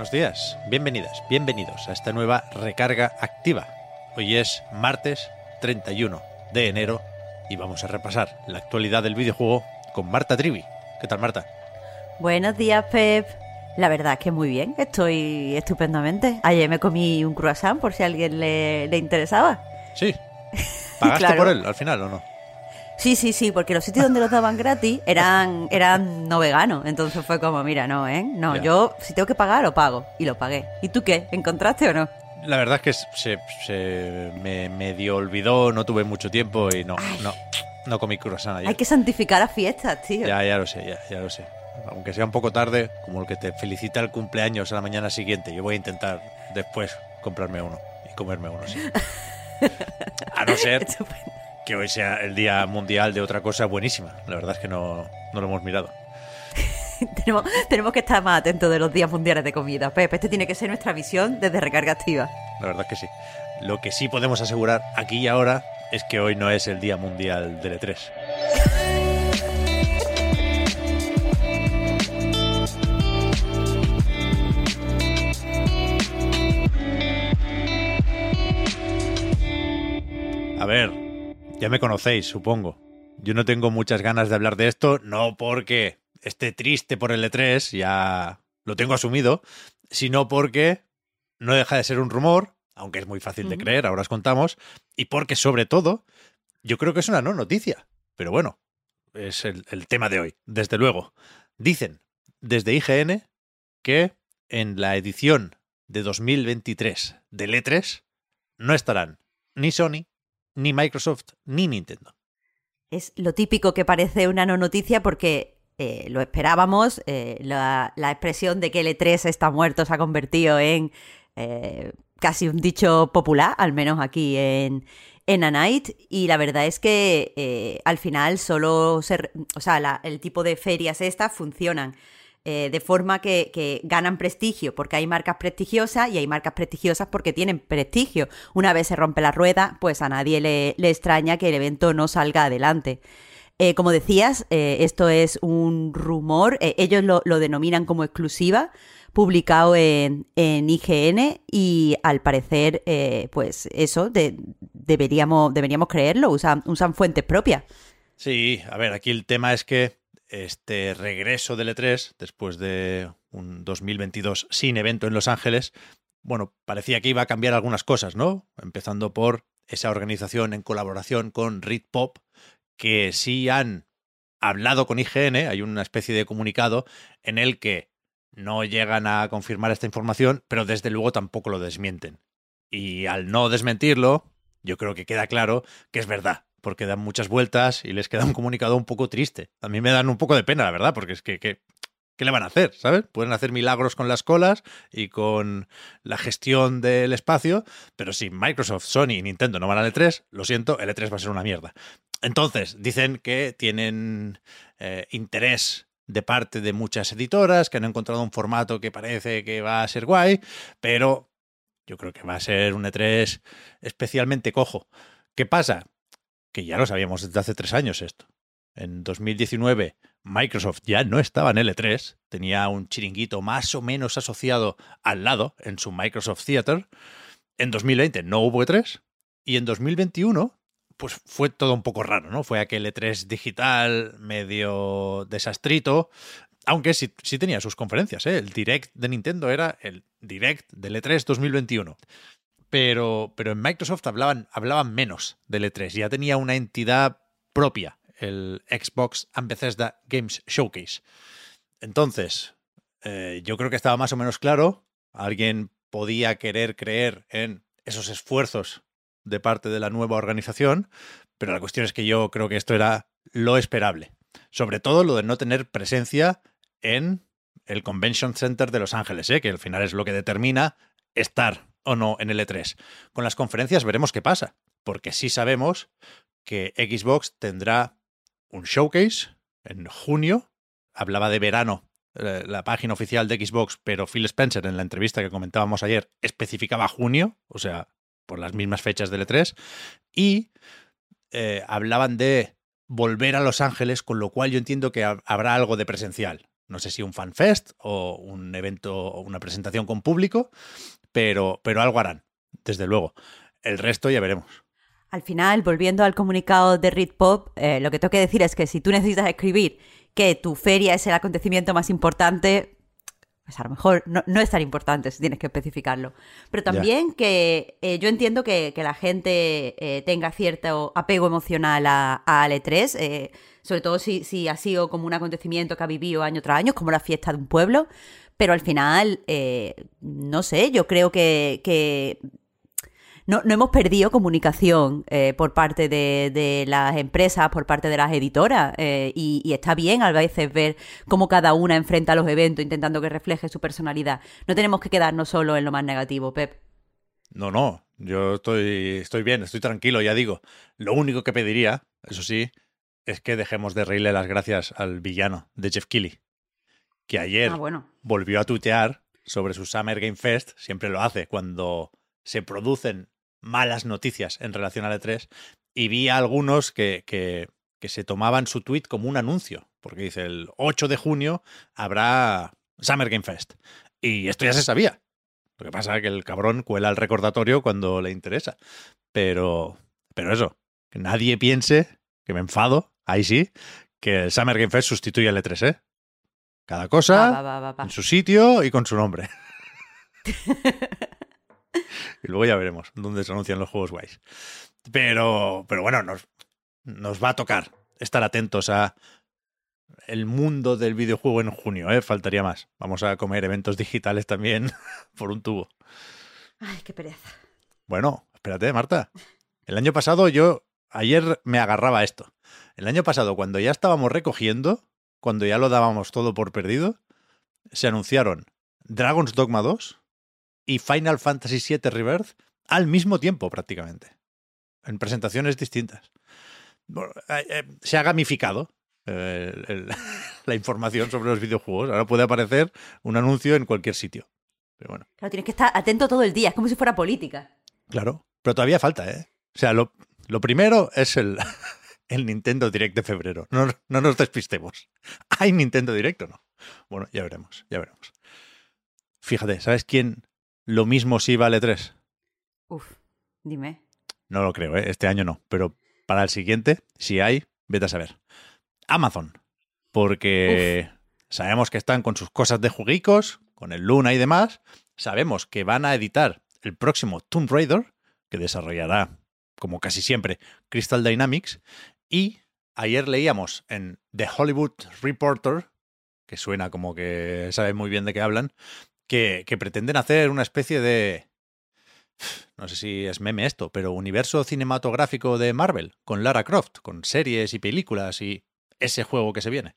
Buenos días, bienvenidas, bienvenidos a esta nueva recarga activa. Hoy es martes 31 de enero y vamos a repasar la actualidad del videojuego con Marta Trivi. ¿Qué tal, Marta? Buenos días, Pep. La verdad es que muy bien, estoy estupendamente. Ayer me comí un croissant por si a alguien le, le interesaba. Sí. ¿Pagaste Claro. por él al final o no? Sí, sí, sí, porque los sitios donde los daban gratis eran, eran no veganos. Entonces fue como, mira, no, ¿eh? No, Ya. yo si tengo que pagar, lo pago. Y lo pagué. ¿Y tú qué? ¿Encontraste o no? La verdad es que se, se me medio olvidó, no tuve mucho tiempo y no, no, no comí croissant ayer. Hay que santificar las fiestas, tío. Ya, ya lo sé, ya, ya lo sé. Aunque sea un poco tarde, como el que te felicita el cumpleaños a la mañana siguiente, yo voy a intentar después comprarme uno y comerme uno, sí. A no ser Estupendo. Que hoy sea el día mundial de otra cosa buenísima. La verdad es que no, no lo hemos mirado. tenemos, tenemos que estar más atentos de los días mundiales de comida. Pep, este tiene que ser nuestra visión desde recarga activa. La verdad es que sí. Lo que sí podemos asegurar aquí y ahora es que hoy no es el día mundial del E3. A ver, ya me conocéis, supongo. Yo no tengo muchas ganas de hablar de esto, no porque esté triste por el E3, ya lo tengo asumido, sino porque no deja de ser un rumor, aunque es muy fácil de creer, ahora os contamos, y porque sobre todo, yo creo que es una no noticia. Pero bueno, es el, el tema de hoy, desde luego. Dicen desde IGN que en la edición de 2023 del E3 no estarán ni Sony, ni Microsoft, ni Nintendo. Es lo típico que parece una no noticia porque eh, lo esperábamos. eh, la, expresión de que el E3 está muerto se ha convertido en eh, casi un dicho popular, al menos aquí en, en A Night. Y la verdad es que al final solo se. O sea, la- el tipo de ferias estas funcionan. Eh, de forma que, ganan prestigio, porque hay marcas prestigiosas y hay marcas prestigiosas porque tienen prestigio. Una vez se rompe la rueda, pues a nadie le, extraña que el evento no salga adelante. Eh, como decías, eh, esto es un rumor, ellos lo, lo denominan como exclusiva, publicado en, en IGN y al parecer, pues eso, de- deberíamos, deberíamos creerlo, usan, usan fuentes propias. Sí, a ver, aquí el tema es que este regreso del E3, después de un 2022 sin evento en Los Ángeles, bueno, parecía que iba a cambiar algunas cosas, ¿no? Empezando por esa organización en colaboración con Read Pop, que sí han hablado con IGN, hay una especie de comunicado en el que no llegan a confirmar esta información, pero desde luego tampoco lo desmienten. Y al no desmentirlo, yo creo que queda claro que es verdad, porque dan muchas vueltas y les queda un comunicado un poco triste. A mí me dan un poco de pena, la verdad, porque es que, ¿qué le van a hacer? ¿Sabes? Pueden hacer milagros con las colas y con la gestión del espacio, pero si Microsoft, Sony y Nintendo no van al E3, lo siento, el E3 va a ser una mierda. Entonces, dicen que tienen eh, interés de parte de muchas editoras, que han encontrado un formato que parece que va a ser guay, pero yo creo que va a ser un E3 especialmente cojo. ¿Qué pasa? Que ya lo sabíamos desde hace tres años esto. En 2019 Microsoft ya no estaba en el E3, tenía un chiringuito más o menos asociado al lado en su Microsoft Theater. En 2020 no hubo E3 y en 2021 pues fue todo un poco raro, ¿no? Fue aquel E3 digital medio desastrito, aunque sí, sí tenía sus conferencias, ¿eh? El Direct de Nintendo era el Direct del E3 2021. Pero, pero en Microsoft hablaban, hablaban menos del E3, ya tenía una entidad propia, el Xbox and Bethesda Games Showcase. Entonces, eh, yo creo que estaba más o menos claro, alguien podía querer creer en esos esfuerzos de parte de la nueva organización, pero la cuestión es que yo creo que esto era lo esperable. Sobre todo lo de no tener presencia en el Convention Center de Los Ángeles, ¿eh? que al final es lo que determina estar o no en el E3. Con las conferencias veremos qué pasa, porque sí sabemos que Xbox tendrá un showcase en junio. Hablaba de verano eh, la página oficial de Xbox, pero Phil Spencer en la entrevista que comentábamos ayer especificaba junio, o sea, por las mismas fechas del E3, y eh, hablaban de volver a Los Ángeles, con lo cual yo entiendo que habrá algo de presencial. No sé si un fanfest o un evento o una presentación con público, pero, pero algo harán, desde luego. El resto ya veremos. Al final, volviendo al comunicado de Read Pop, eh, lo que tengo que decir es que si tú necesitas escribir que tu feria es el acontecimiento más importante, pues a lo mejor no, es tan importante si tienes que especificarlo. Pero también que eh, yo entiendo que, la gente eh, tenga cierto apego emocional a, a Ale3, sobre todo si, si ha sido como un acontecimiento que ha vivido año tras año, como la fiesta de un pueblo. Pero al final, no sé, yo creo que, no, hemos perdido comunicación eh, por parte de, las empresas, por parte de las editoras, eh, y, está bien a veces ver cómo cada una enfrenta los eventos intentando que refleje su personalidad. No tenemos que quedarnos solo en lo más negativo, Pep. No, no, yo estoy, estoy bien, estoy tranquilo, ya digo. Lo único que pediría, eso sí, es que dejemos de reírle las gracias al villano de Jeff Keighley, que ayer ah, volvió a tuitear sobre su Summer Game Fest, siempre lo hace cuando se producen malas noticias en relación al E3 y vi a algunos que, que, se tomaban su tweet como un anuncio, porque dice el 8 de junio habrá Summer Game Fest. Y esto ya se sabía. Lo que pasa es que el cabrón cuela el recordatorio cuando le interesa. Pero, pero eso, que nadie piense que me enfado, ahí sí, que el Summer Game Fest sustituye al E3, ¿eh? Cada cosa en su sitio y con su nombre. y luego ya veremos dónde se anuncian los juegos guays. Pero, pero bueno, nos, nos va a tocar estar atentos a el mundo del videojuego en junio, ¿eh? Faltaría más. Vamos a comer eventos digitales también por un tubo. Ay, qué pereza. Bueno, espérate, Marta. El año pasado yo, ayer me agarraba a esto. El año pasado, cuando ya estábamos recogiendo, cuando ya lo dábamos todo por perdido, se anunciaron Dragon's Dogma 2, y Final Fantasy VII Rebirth al mismo tiempo prácticamente, en presentaciones distintas. Eh, eh, se ha gamificado eh, la información sobre los videojuegos. Ahora puede aparecer un anuncio en cualquier sitio. Pero bueno. Claro, tienes que estar atento todo el día, es como si fuera política. Claro, pero todavía falta, ¿eh? O sea, lo, primero es el, el Nintendo Direct de febrero. No, no nos despistemos. ¿Hay Nintendo Direct o no? Bueno, ya veremos, ya veremos. Fíjate, ¿sabes quién lo mismo si vale 3? Uf, dime. No lo creo, ¿eh? este año no, pero para el siguiente, si hay, vete a saber. Amazon, porque sabemos que están con sus cosas de juguicos, con el Luna y demás. Sabemos que van a editar el próximo Tomb Raider, que desarrollará, como casi siempre, Crystal Dynamics. Y ayer leíamos en The Hollywood Reporter, que suena como que sabe muy bien de qué hablan, que, pretenden hacer una especie de, no sé si es meme esto, pero universo cinematográfico de Marvel, con Lara Croft, con series y películas y ese juego que se viene.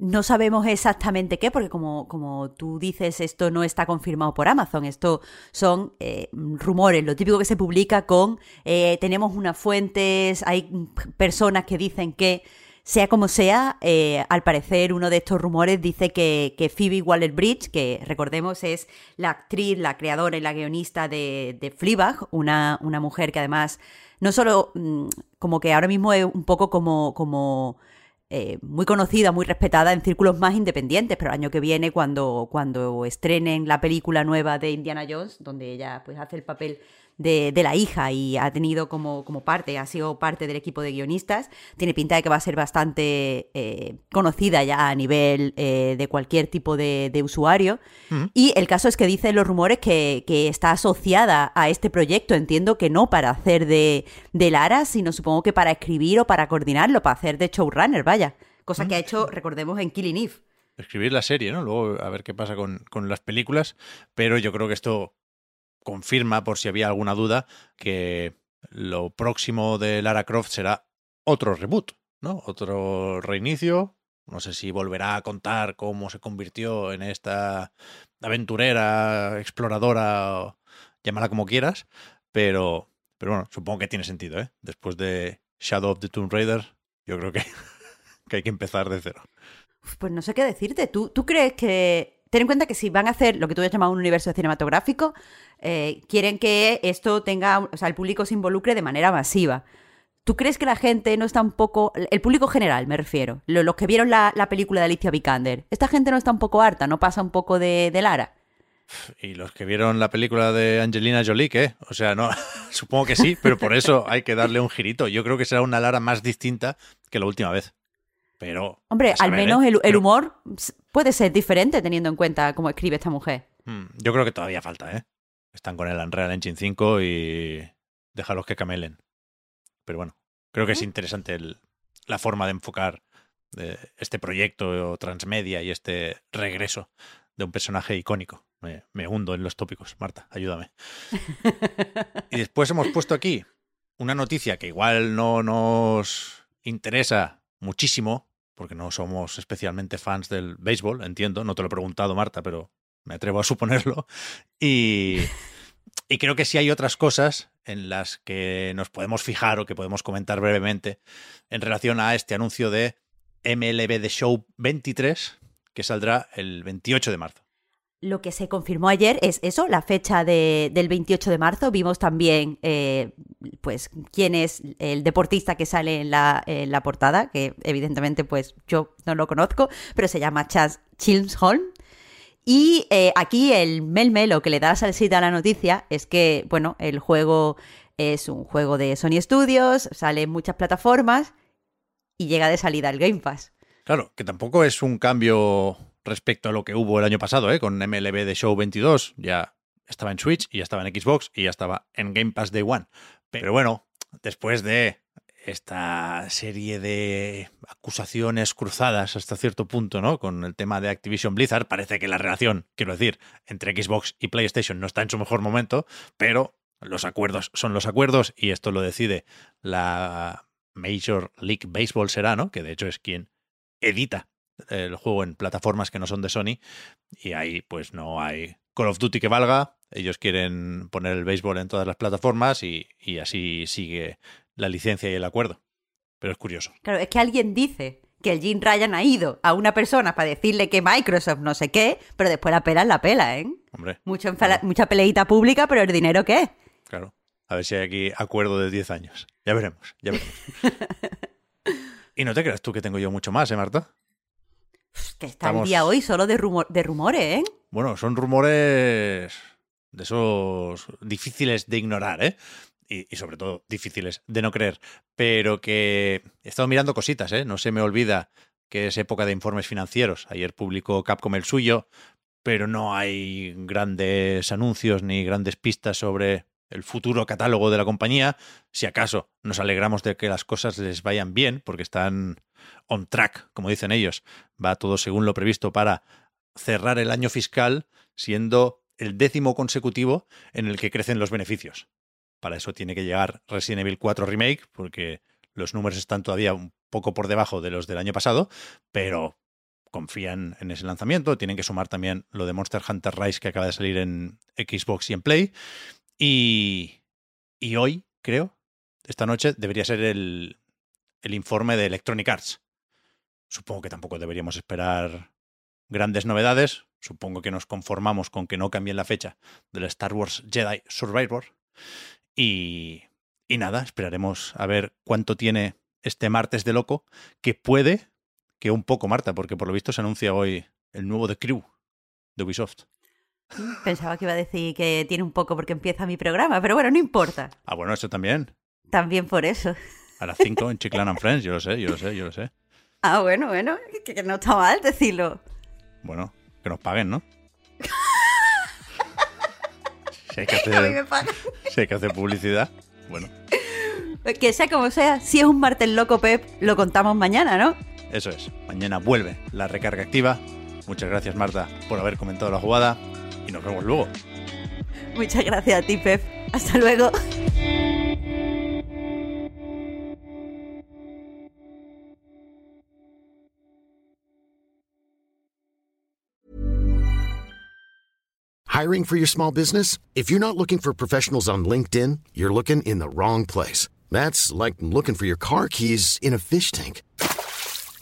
No sabemos exactamente qué, porque como, como tú dices, esto no está confirmado por Amazon. Esto son eh, rumores, lo típico que se publica con eh, tenemos unas fuentes, hay personas que dicen que sea como sea, eh, al parecer uno de estos rumores dice que, Phoebe Waller-Bridge, que recordemos es la actriz, la creadora y la guionista de, de Fleabag, una, una mujer que además no solo mm, como que ahora mismo es un poco como, como eh, muy conocida, muy respetada en círculos más independientes, pero el año que viene cuando, cuando estrenen la película nueva de Indiana Jones, donde ella pues hace el papel de, la hija y ha tenido como, como, parte, ha sido parte del equipo de guionistas. Tiene pinta de que va a ser bastante eh, conocida ya a nivel eh, de cualquier tipo de, usuario. Mm. Y el caso es que dicen los rumores que, está asociada a este proyecto. Entiendo que no para hacer de, de Lara, sino supongo que para escribir o para coordinarlo, para hacer de showrunner, vaya. Cosa que ha mm. hecho, recordemos, en Killing Eve escribir la serie, ¿no? Luego a ver qué pasa con, con, las películas, pero yo creo que esto confirma, por si había alguna duda, que lo próximo de Lara Croft será otro reboot. ¿no? Otro reinicio. No sé si volverá a contar cómo se convirtió en esta aventurera, exploradora, llámala como quieras, pero, pero bueno, supongo que tiene sentido, ¿eh? Después de Shadow of the Tomb Raider, yo creo que, que hay que empezar de cero. Pues no sé qué decirte. ¿Tú, ¿Tú crees que ten en cuenta que si van a hacer lo que tú has llamado un universo cinematográfico, eh, quieren que esto tenga, o sea, el público se involucre de manera masiva. ¿Tú crees que la gente no está un poco, el público general me refiero, los que vieron la, película de Alicia Vikander, esta gente no está un poco harta, no pasa un poco de, Lara? Y los que vieron la película de Angelina Jolie, ¿qué? O sea, no, supongo que sí, pero por eso hay que darle un girito. Yo creo que será una Lara más distinta que la última vez. Pero. Hombre, al menos ¿eh? el, humor puede ser diferente teniendo en cuenta cómo escribe esta mujer. Hmm, yo creo que todavía falta, ¿eh? Están con el Unreal Engine 5 y déjalos que camelen. Pero bueno, creo que es interesante la forma de enfocar de este proyecto transmedia y este regreso de un personaje icónico. Me, me hundo en los tópicos, Marta, ayúdame. y después hemos puesto aquí una noticia que igual no nos interesa muchísimo, porque no somos especialmente fans del béisbol, entiendo, no te lo he preguntado, Marta, pero me atrevo a suponerlo. Y, creo que sí hay otras cosas en las que nos podemos fijar o que podemos comentar brevemente en relación a este anuncio de MLB The Show 23, que saldrá el 28 de marzo. Lo que se confirmó ayer es eso, la fecha del 28 de marzo. Vimos también, eh, pues, quién es el deportista que sale en la, portada, que evidentemente, pues, yo no lo conozco, pero se llama Chas Chilmsholm. Y eh, aquí el melmelo que le da salsita a la noticia es que, bueno, el juego es un juego de Sony Studios, sale en muchas plataformas y llega de salida al Game Pass. Claro, que tampoco es un cambio respecto a lo que hubo el año pasado, ¿eh? con MLB de Show 22. Ya estaba en Switch y ya estaba en Xbox y ya estaba en Game Pass Day One. Pero bueno, después de esta serie de acusaciones cruzadas hasta cierto punto, ¿no? Con el tema de Activision Blizzard, parece que la relación, quiero decir, entre Xbox y PlayStation no está en su mejor momento, pero los acuerdos son los acuerdos y esto lo decide la Major League Baseball será, ¿no? Que de hecho es quien edita el juego en plataformas que no son de Sony y ahí pues no hay Call of Duty que valga, ellos quieren poner el béisbol en todas las plataformas y, y así sigue la licencia y el acuerdo. Pero es curioso. Claro, es que alguien dice que el Jim Ryan ha ido a una persona para decirle que Microsoft no sé qué, pero después la pela la pela, ¿eh? Hombre. Mucho Mucha peleita pública, pero el dinero qué? Claro. A ver si hay aquí acuerdo de 10 años. Ya veremos, ya veremos. y no te creas tú que tengo yo mucho más, ¿eh, Marta? Que está el día hoy solo de, rumor de rumores, ¿eh? Bueno, son rumores de esos difíciles de ignorar, ¿eh? y, sobre todo difíciles de no creer, pero que he estado mirando cositas, ¿eh? No se me olvida que es época de informes financieros. Ayer publicó Capcom el suyo, pero no hay grandes anuncios ni grandes pistas sobre el futuro catálogo de la compañía. Si acaso nos alegramos de que las cosas les vayan bien, porque están on track, como dicen ellos. Va todo según lo previsto para cerrar el año fiscal siendo el décimo consecutivo en el que crecen los beneficios. Para eso tiene que llegar Resident Evil 4 Remake, porque los números están todavía un poco por debajo de los del año pasado, pero confían en ese lanzamiento. Tienen que sumar también lo de Monster Hunter Rise que acaba de salir en Xbox y en Play. Y, y hoy, creo, esta noche, debería ser el, el informe de Electronic Arts. Supongo que tampoco deberíamos esperar grandes novedades. Supongo que nos conformamos con que no cambien la fecha del Star Wars Jedi Survivor. Y, y nada, esperaremos a ver cuánto tiene este martes de loco, que puede que un poco, Marta, porque por lo visto se anuncia hoy el nuevo The Crew de Ubisoft. Pensaba que iba a decir que tiene un poco porque empieza mi programa, pero bueno, no importa. Ah, bueno, eso también. También por eso. A las 5 en Chiclan and Friends, yo lo sé, yo lo sé, yo lo sé. Ah, bueno, bueno, que no está mal decirlo. Bueno, que nos paguen, ¿no? Si hay que hacer, publicidad, bueno. Que sea como sea, si es un martes loco, Pep, lo contamos mañana, ¿no? Eso es. Mañana vuelve la recarga activa. Muchas gracias, Marta, por haber comentado la jugada y nos vemos luego. Muchas gracias a ti, Pep. Hasta luego. Hiring for your small business? If you're not looking for professionals on LinkedIn, you're looking in the wrong place. That's like looking for your car keys in a fish tank.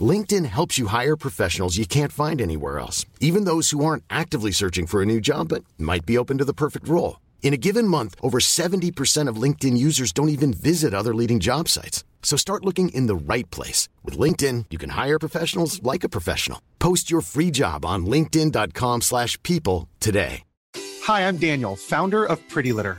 LinkedIn helps you hire professionals you can't find anywhere else, even those who aren't actively searching for a new job but might be open to the perfect role. In a given month, over 70% of LinkedIn users don't even visit other leading job sites. So start looking in the right place. With LinkedIn, you can hire professionals like a professional. Post your free job on linkedin.com slash people today. Hi, I'm Daniel, founder of Pretty Litter.